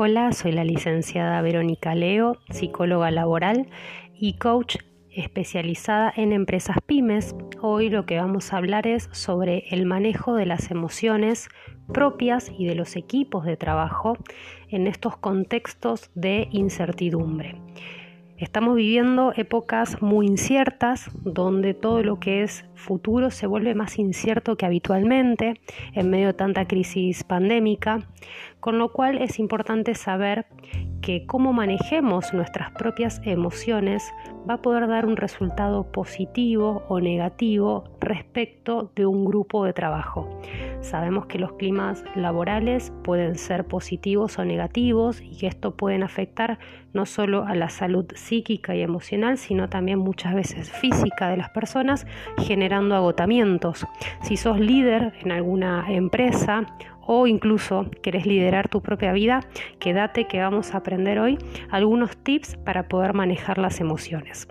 Hola, soy la licenciada Verónica Leo, psicóloga laboral y coach especializada en empresas pymes. Hoy lo que vamos a hablar es sobre el manejo de las emociones propias y de los equipos de trabajo en estos contextos de incertidumbre. Estamos viviendo épocas muy inciertas, donde todo lo que es futuro se vuelve más incierto que habitualmente en medio de tanta crisis pandémica, con lo cual es importante saber que cómo manejemos nuestras propias emociones va a poder dar un resultado positivo o negativo respecto de un grupo de trabajo. Sabemos que los climas laborales pueden ser positivos o negativos y que esto pueden afectar no solo a la salud psíquica y emocional, sino también muchas veces física de las personas, generando agotamientos. Si sos líder en alguna empresa o incluso querés liderar tu propia vida, quédate que vamos a aprender hoy algunos tips para poder manejar las emociones.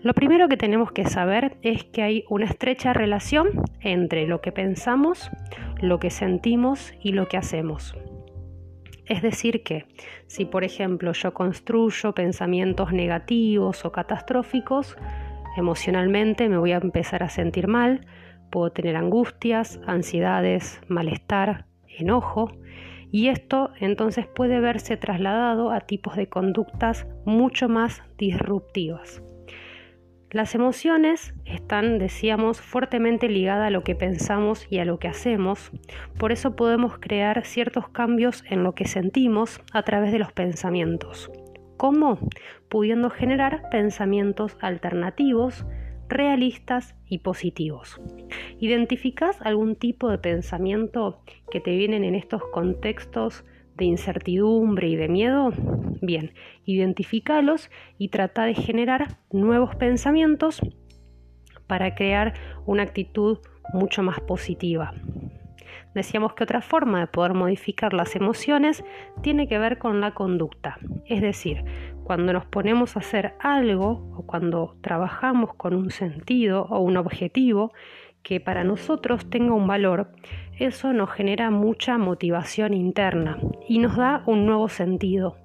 Lo primero que tenemos que saber es que hay una estrecha relación entre lo que pensamos, lo que sentimos y lo que hacemos. Es decir, que si por ejemplo yo construyo pensamientos negativos o catastróficos, emocionalmente me voy a empezar a sentir mal, puedo tener angustias, ansiedades, malestar, enojo, y esto entonces puede verse trasladado a tipos de conductas mucho más disruptivas. Las emociones están, decíamos, fuertemente ligadas a lo que pensamos y a lo que hacemos, por eso podemos crear ciertos cambios en lo que sentimos a través de los pensamientos. ¿Cómo? Pudiendo generar pensamientos alternativos, realistas y positivos. ¿Identificas algún tipo de pensamiento que te vienen en estos contextos de incertidumbre y de miedo? Bien, identifícalos y trata de generar nuevos pensamientos para crear una actitud mucho más positiva. Decíamos que otra forma de poder modificar las emociones tiene que ver con la conducta. Es decir, cuando nos ponemos a hacer algo o cuando trabajamos con un sentido o un objetivo que para nosotros tenga un valor, eso nos genera mucha motivación interna y nos da un nuevo sentido,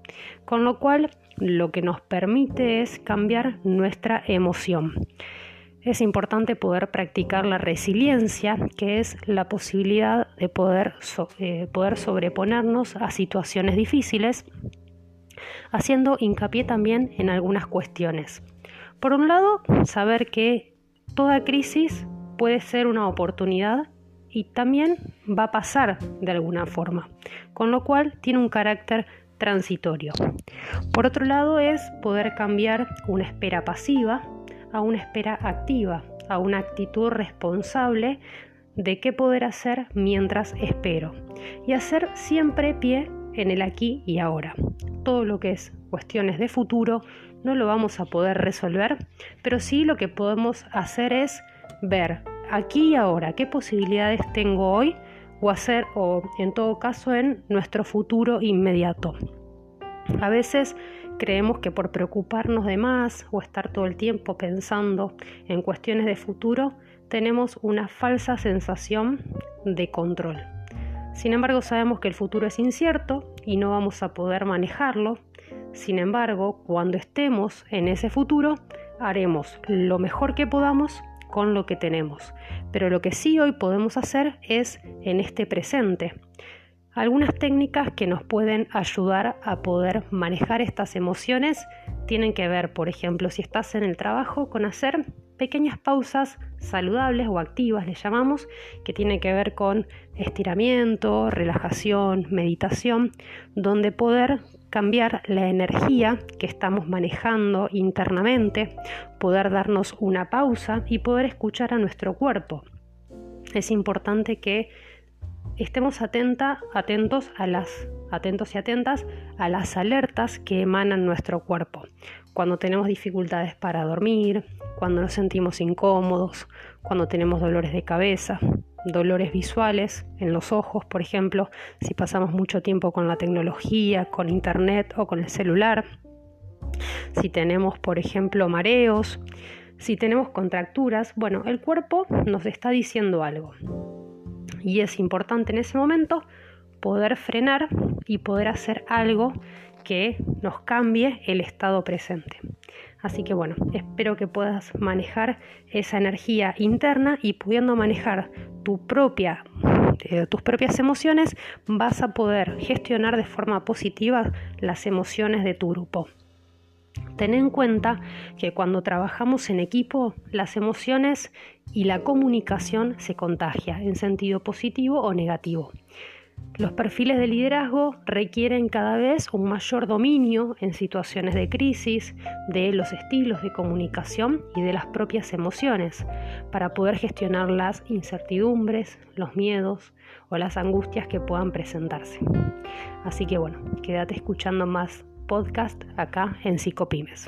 con lo cual lo que nos permite es cambiar nuestra emoción. Es importante poder practicar la resiliencia, que es la posibilidad de poder, eh, poder sobreponernos a situaciones difíciles, haciendo hincapié también en algunas cuestiones. Por un lado, saber que toda crisis puede ser una oportunidad y también va a pasar de alguna forma, con lo cual tiene un carácter transitorio. Por otro lado es poder cambiar una espera pasiva a una espera activa, a una actitud responsable de qué poder hacer mientras espero y hacer siempre pie en el aquí y ahora. Todo lo que es cuestiones de futuro no lo vamos a poder resolver, pero sí lo que podemos hacer es ver aquí y ahora qué posibilidades tengo hoy o hacer o en todo caso en nuestro futuro inmediato. A veces creemos que por preocuparnos de más o estar todo el tiempo pensando en cuestiones de futuro, tenemos una falsa sensación de control. Sin embargo, sabemos que el futuro es incierto y no vamos a poder manejarlo. Sin embargo, cuando estemos en ese futuro, haremos lo mejor que podamos con lo que tenemos. Pero lo que sí hoy podemos hacer es en este presente. Algunas técnicas que nos pueden ayudar a poder manejar estas emociones tienen que ver, por ejemplo, si estás en el trabajo, con hacer pequeñas pausas saludables o activas, le llamamos, que tiene que ver con estiramiento, relajación, meditación, donde poder cambiar la energía que estamos manejando internamente, poder darnos una pausa y poder escuchar a nuestro cuerpo. Es importante que estemos atentos a las atentos y atentas a las alertas que emanan nuestro cuerpo. Cuando tenemos dificultades para dormir, cuando nos sentimos incómodos, cuando tenemos dolores de cabeza, dolores visuales en los ojos, por ejemplo, si pasamos mucho tiempo con la tecnología, con internet o con el celular, si tenemos, por ejemplo, mareos, si tenemos contracturas, bueno, el cuerpo nos está diciendo algo. Y es importante en ese momento poder frenar y poder hacer algo que nos cambie el estado presente. Así que bueno, espero que puedas manejar esa energía interna y pudiendo manejar tu propia, eh, tus propias emociones, vas a poder gestionar de forma positiva las emociones de tu grupo. Ten en cuenta que cuando trabajamos en equipo, las emociones y la comunicación se contagia en sentido positivo o negativo. Los perfiles de liderazgo requieren cada vez un mayor dominio en situaciones de crisis de los estilos de comunicación y de las propias emociones para poder gestionar las incertidumbres, los miedos o las angustias que puedan presentarse. Así que bueno, quédate escuchando más podcast acá en Psicopymes.